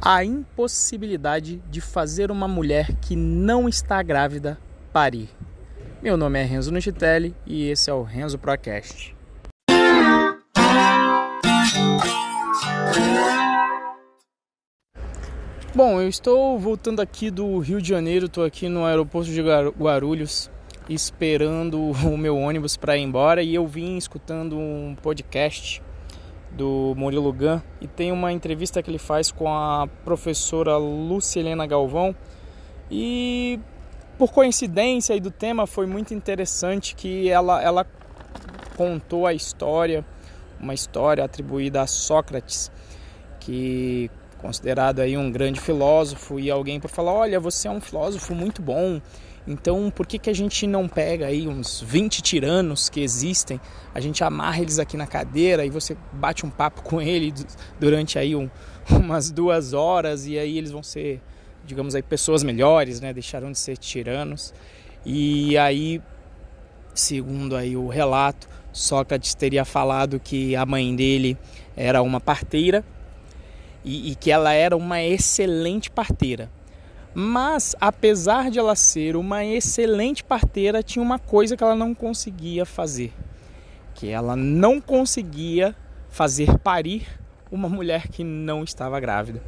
a impossibilidade de fazer uma mulher que não está grávida parir. Meu nome é Renzo Nuchitelli e esse é o Renzo Procast. Bom, eu estou voltando aqui do Rio de Janeiro, estou aqui no aeroporto de Guarulhos esperando o meu ônibus para ir embora e eu vim escutando um podcast do Murilo Gun e tem uma entrevista que ele faz com a professora Lucilena Galvão. E por coincidência aí do tema foi muito interessante que ela, ela contou a história, uma história atribuída a Sócrates, que considerado aí um grande filósofo e alguém para falar, olha, você é um filósofo muito bom, então, por que, que a gente não pega aí uns 20 tiranos que existem, a gente amarra eles aqui na cadeira e você bate um papo com ele durante aí um, umas duas horas e aí eles vão ser, digamos aí, pessoas melhores, né? Deixarão de ser tiranos. E aí, segundo aí o relato, Sócrates teria falado que a mãe dele era uma parteira e, e que ela era uma excelente parteira mas, apesar de ela ser uma excelente parteira, tinha uma coisa que ela não conseguia fazer, que ela não conseguia fazer parir uma mulher que não estava grávida.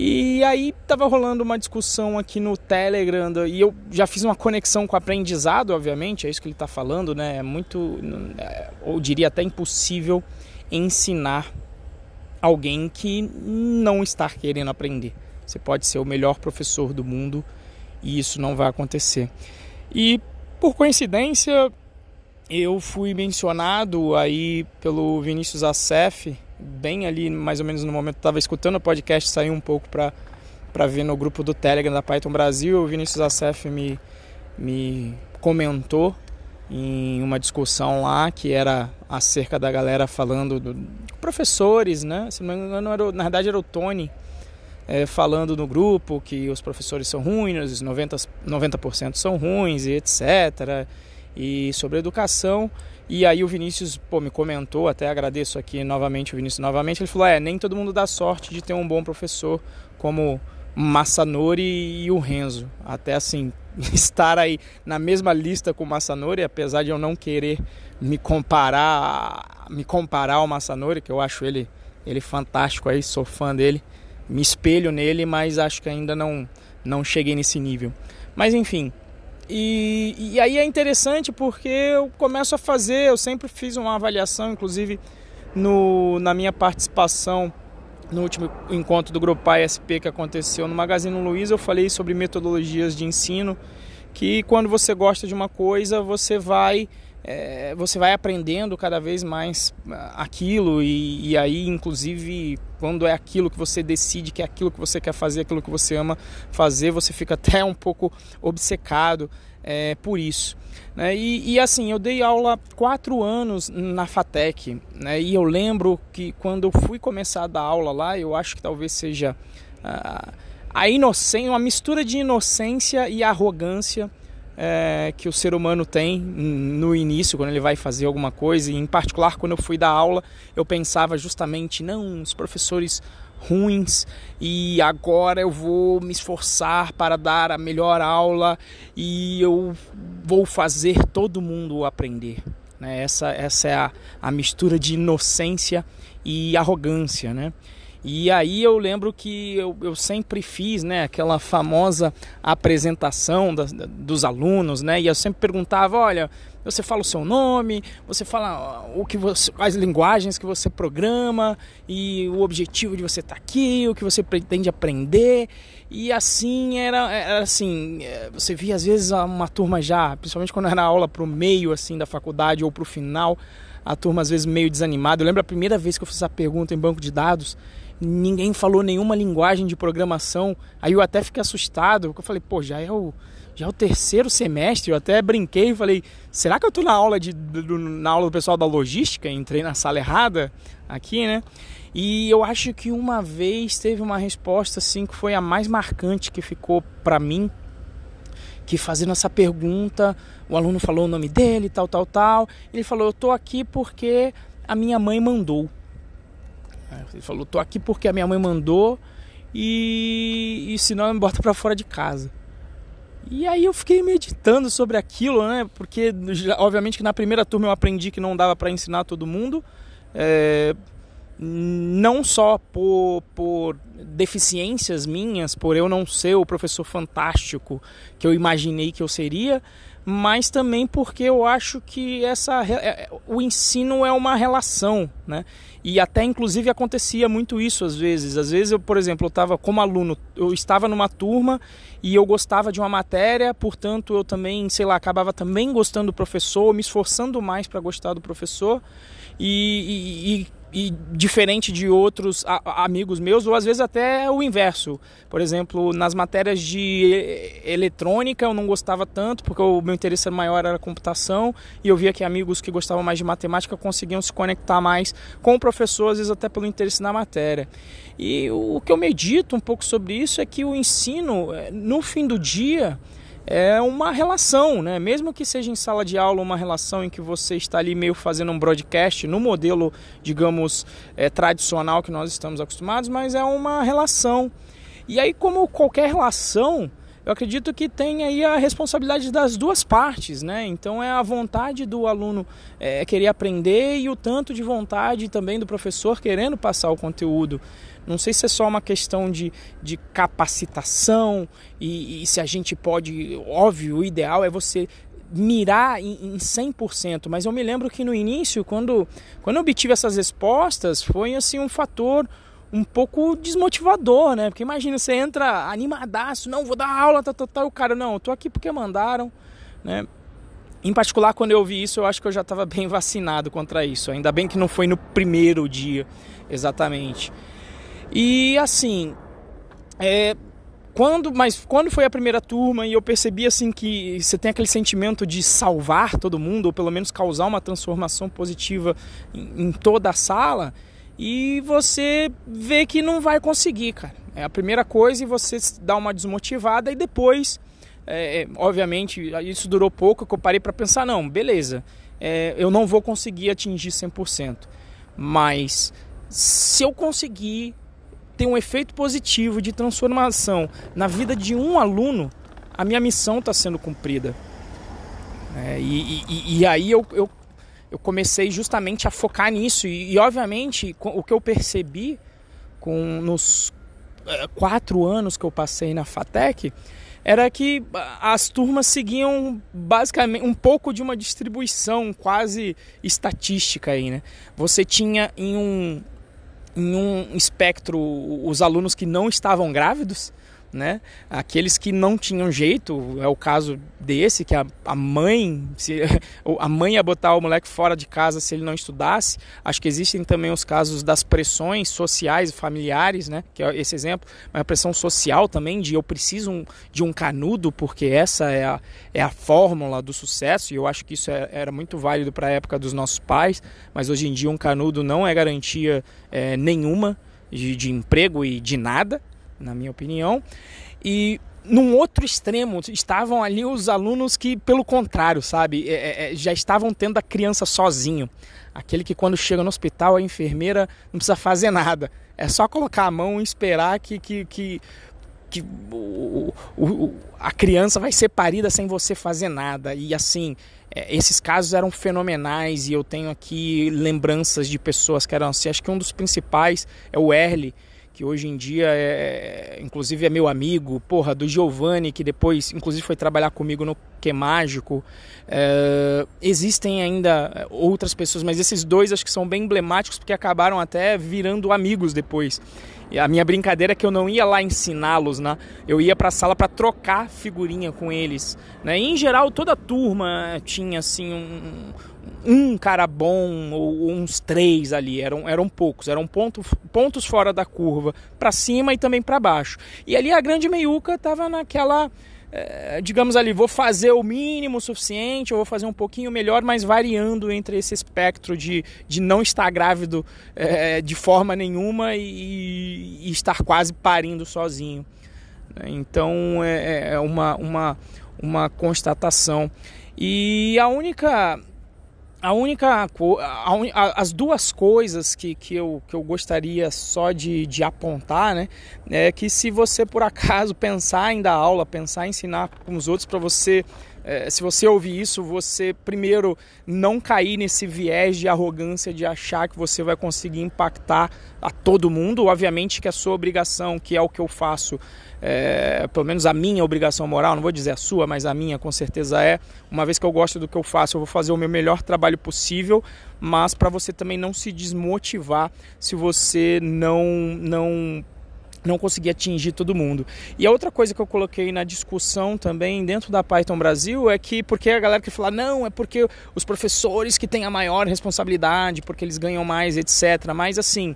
E aí estava rolando uma discussão aqui no Telegram e eu já fiz uma conexão com o aprendizado, obviamente, é isso que ele está falando, né? É muito, é, ou diria até impossível ensinar alguém que não está querendo aprender. Você pode ser o melhor professor do mundo e isso não vai acontecer. E por coincidência, eu fui mencionado aí pelo Vinícius Acef, bem ali mais ou menos no momento que estava escutando o podcast, saiu um pouco para para ver no grupo do Telegram da Python Brasil, o Vinícius Acef me me comentou em uma discussão lá que era acerca da galera falando do professores, né? Se não me engano, era, na verdade era o Tony é, falando no grupo que os professores são ruins, os 90%, 90 são ruins e etc. E sobre educação. E aí o Vinícius pô, me comentou, até agradeço aqui novamente o Vinícius novamente, ele falou, é, nem todo mundo dá sorte de ter um bom professor como Massanori e o Renzo. Até assim, estar aí na mesma lista com o Massanori, apesar de eu não querer me comparar, me comparar ao Massanori, que eu acho ele, ele fantástico aí, sou fã dele me espelho nele, mas acho que ainda não, não cheguei nesse nível. Mas enfim. E, e aí é interessante porque eu começo a fazer, eu sempre fiz uma avaliação, inclusive no, na minha participação no último encontro do Grupo ASP que aconteceu no Magazine Luiza, eu falei sobre metodologias de ensino, que quando você gosta de uma coisa, você vai é, você vai aprendendo cada vez mais ah, aquilo e, e, aí inclusive quando é aquilo que você decide que é aquilo que você quer fazer aquilo que você ama fazer você fica até um pouco obcecado é, por isso né? e, e, assim eu dei aula quatro anos na Fatec né? e eu lembro que quando eu fui começar a dar aula lá eu acho que talvez seja a, inocência uma mistura de inocência e arrogância é, que o ser humano tem no início, quando ele vai fazer alguma coisa, e em particular quando eu fui dar aula, eu pensava justamente, não, os professores ruins e agora eu vou me esforçar para dar a melhor aula e eu vou fazer todo mundo aprender. Né? Essa, essa é a, a mistura de inocência e arrogância, né? E aí eu lembro que eu, eu sempre fiz né, aquela famosa apresentação das, dos alunos, né? E eu sempre perguntava, olha, você fala o seu nome, você fala o que você, as linguagens que você programa e o objetivo de você estar tá aqui, o que você pretende aprender. E assim era, era assim, é, você via às vezes uma turma já, principalmente quando era aula para o meio assim da faculdade ou para o final, a turma às vezes meio desanimada. Eu lembro a primeira vez que eu fiz essa pergunta em banco de dados, ninguém falou nenhuma linguagem de programação. Aí eu até fiquei assustado, porque eu falei, pô, já é o, já é o terceiro semestre. Eu até brinquei e falei, será que eu estou na aula de na aula do pessoal da logística? Entrei na sala errada aqui, né? E eu acho que uma vez teve uma resposta assim que foi a mais marcante que ficou para mim, que fazendo essa pergunta, o aluno falou o nome dele, tal, tal, tal. Ele falou: "Eu tô aqui porque a minha mãe mandou". Ele falou: "Tô aqui porque a minha mãe mandou e, e senão me bota para fora de casa. E aí eu fiquei meditando sobre aquilo, né? Porque obviamente que na primeira turma eu aprendi que não dava para ensinar todo mundo, é, não só por, por deficiências minhas, por eu não ser o professor fantástico que eu imaginei que eu seria, mas também porque eu acho que essa é, o ensino é uma relação, né? E até inclusive acontecia muito isso às vezes. Às vezes eu, por exemplo, eu estava como aluno, eu estava numa turma e eu gostava de uma matéria, portanto eu também, sei lá, acabava também gostando do professor, me esforçando mais para gostar do professor. E, e, e diferente de outros amigos meus, ou às vezes até o inverso. Por exemplo, nas matérias de eletrônica eu não gostava tanto, porque o meu interesse maior era computação, e eu via que amigos que gostavam mais de matemática conseguiam se conectar mais com o professor, às vezes até pelo interesse na matéria. E o que eu medito um pouco sobre isso é que o ensino, eh, no fim do dia, é uma relação, né? Mesmo que seja em sala de aula uma relação em que você está ali meio fazendo um broadcast no modelo, digamos, é, tradicional que nós estamos acostumados, mas é uma relação. E aí, como qualquer relação, eu acredito que tem aí a responsabilidade das duas partes, né? Então é a vontade do aluno é, querer aprender e o tanto de vontade também do professor querendo passar o conteúdo. Não sei se é só uma questão de, de capacitação e, e se a gente pode. Óbvio, o ideal é você mirar em, em 100%, mas eu me lembro que no início, quando, quando eu obtive essas respostas, foi assim um fator um pouco desmotivador, né? Porque imagina, você entra animadaço, não, vou dar aula, tá, tá, tá, o cara, não, eu tô aqui porque mandaram, né? Em particular, quando eu vi isso, eu acho que eu já estava bem vacinado contra isso. Ainda bem que não foi no primeiro dia, exatamente. E assim, é, quando, mas quando foi a primeira turma e eu percebi assim que você tem aquele sentimento de salvar todo mundo ou pelo menos causar uma transformação positiva em, em toda a sala e você vê que não vai conseguir, cara. É a primeira coisa e você dá uma desmotivada e depois, é, é obviamente, isso durou pouco que eu parei para pensar não, beleza, é, eu não vou conseguir atingir 100%, mas se eu conseguir tem um efeito positivo de transformação na vida de um aluno, a minha missão está sendo cumprida. É, e, e, e, aí eu, eu, eu, comecei justamente a focar nisso. E, e, obviamente o que eu percebi com nos é, quatro anos que eu passei na FATEC era que as turmas seguiam basicamente um pouco de uma distribuição quase estatística aí, né? Você tinha em um, em um espectro os alunos que não estavam grávidos, né? Aqueles que não tinham jeito, é o caso desse, que a, a mãe, se, a mãe ia botar o moleque fora de casa se ele não estudasse. Acho que existem também os casos das pressões sociais e familiares, né? Que é esse exemplo, mas a pressão social também de eu preciso de um canudo porque essa é a, é a fórmula do sucesso e eu acho que isso é, era muito válido para a época dos nossos pais, mas hoje em dia um canudo não é garantia é, nenhuma de, de emprego e de nada, na minha opinião. E num outro extremo estavam ali os alunos que, pelo contrário, sabe, é, é, é, já estavam tendo a criança sozinho. Aquele que quando chega no hospital a enfermeira não precisa fazer nada. É só colocar a mão e esperar que, que, que, que o, o, a criança vai ser parida sem você fazer nada. E assim, é, esses casos eram fenomenais e eu tenho aqui lembranças de pessoas que eram assim. Acho que um dos principais é o Erle que hoje em dia é, inclusive é meu amigo, porra, do Giovanni, que depois, inclusive, foi trabalhar comigo no Que Mágico. É, existem ainda outras pessoas, mas esses dois acho que são bem emblemáticos porque acabaram até virando amigos depois. E a minha brincadeira é que eu não ia lá ensiná-los, né? Eu ia para a sala para trocar figurinha com eles, né? E, em geral, toda a turma tinha assim um, um cara bom ou uns três ali, eram, eram poucos, eram ponto, pontos fora da curva, para cima e também para baixo. E ali a grande meiuca estava naquela, é, digamos ali, vou fazer o mínimo suficiente, ou vou fazer um pouquinho melhor, mas variando entre esse espectro de, de não estar grávido é, de forma nenhuma e, e, estar quase parindo sozinho. Então é, é uma, uma, uma constatação. E a única a única a, a, as duas coisas que, que, eu, que eu gostaria só de, de apontar né é que se você por acaso pensar em dar aula pensar em ensinar com os outros para você é, se você ouvir isso, você primeiro não cair nesse viés de arrogância de achar que você vai conseguir impactar a todo mundo. Obviamente que a sua obrigação, que é o que eu faço, é, pelo menos a minha obrigação moral, não vou dizer a sua, mas a minha com certeza é. Uma vez que eu gosto do que eu faço, eu vou fazer o meu melhor trabalho possível, mas para você também não se desmotivar se você não não não conseguir atingir todo mundo. E a outra coisa que eu coloquei na discussão também dentro da Python Brasil é que, porque a galera que fala, não, é porque os professores que têm a maior responsabilidade, porque eles ganham mais, etc. Mas assim,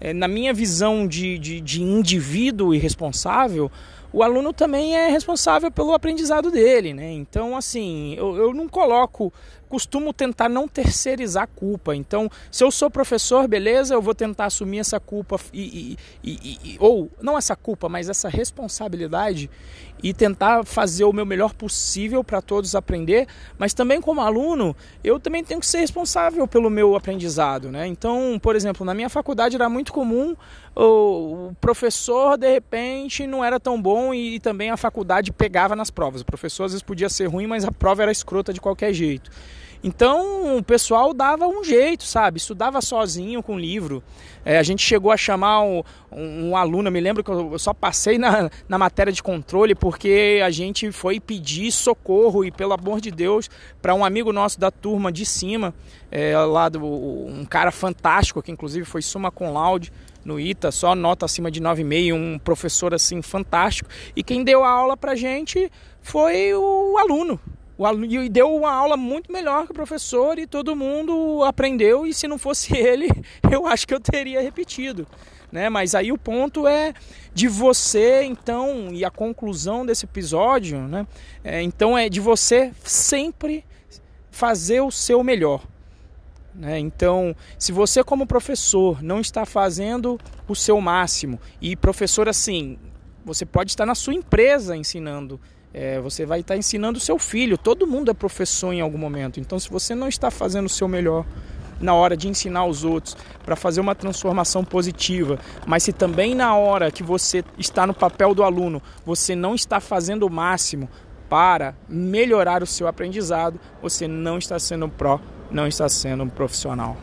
é, na minha visão de, de, de indivíduo e responsável, o aluno também é responsável pelo aprendizado dele, né? Então, assim, eu, eu não coloco costumo tentar não terceirizar a culpa. Então, se eu sou professor, beleza, eu vou tentar assumir essa culpa e, e, e, ou não essa culpa, mas essa responsabilidade e tentar fazer o meu melhor possível para todos aprender. Mas também como aluno, eu também tenho que ser responsável pelo meu aprendizado, né? Então, por exemplo, na minha faculdade era muito comum o professor de repente não era tão bom e também a faculdade pegava nas provas. O professor às vezes podia ser ruim, mas a prova era escrota de qualquer jeito. Então o pessoal dava um jeito, sabe? Estudava sozinho com livro. É, a gente chegou a chamar um, um, um, aluno, me lembro que eu só passei na, na matéria de controle porque a gente foi pedir socorro e, pelo amor de Deus, para um amigo nosso da turma de cima, é, lá do, um cara fantástico, que inclusive foi suma com laude no ITA, só nota acima de 9,5, um professor assim fantástico. E quem deu a aula pra gente foi o aluno. O aluno, e deu uma aula muito melhor que o professor e todo mundo aprendeu. E se não fosse ele, eu acho que eu teria repetido. Né? Mas aí o ponto é de você, então, e a conclusão desse episódio, né? É, então é de você sempre fazer o seu melhor. Né? Então, se você, como professor, não está fazendo o seu máximo, e professor, assim, você pode estar na sua empresa ensinando. É, você vai estar ensinando o seu filho. Todo mundo é professor em algum momento. Então, se você não está fazendo o seu melhor na hora de ensinar os outros para fazer uma transformação positiva, mas se também na hora que você está no papel do aluno, você não está fazendo o máximo para melhorar o seu aprendizado, você não está sendo pró não está sendo um profissional.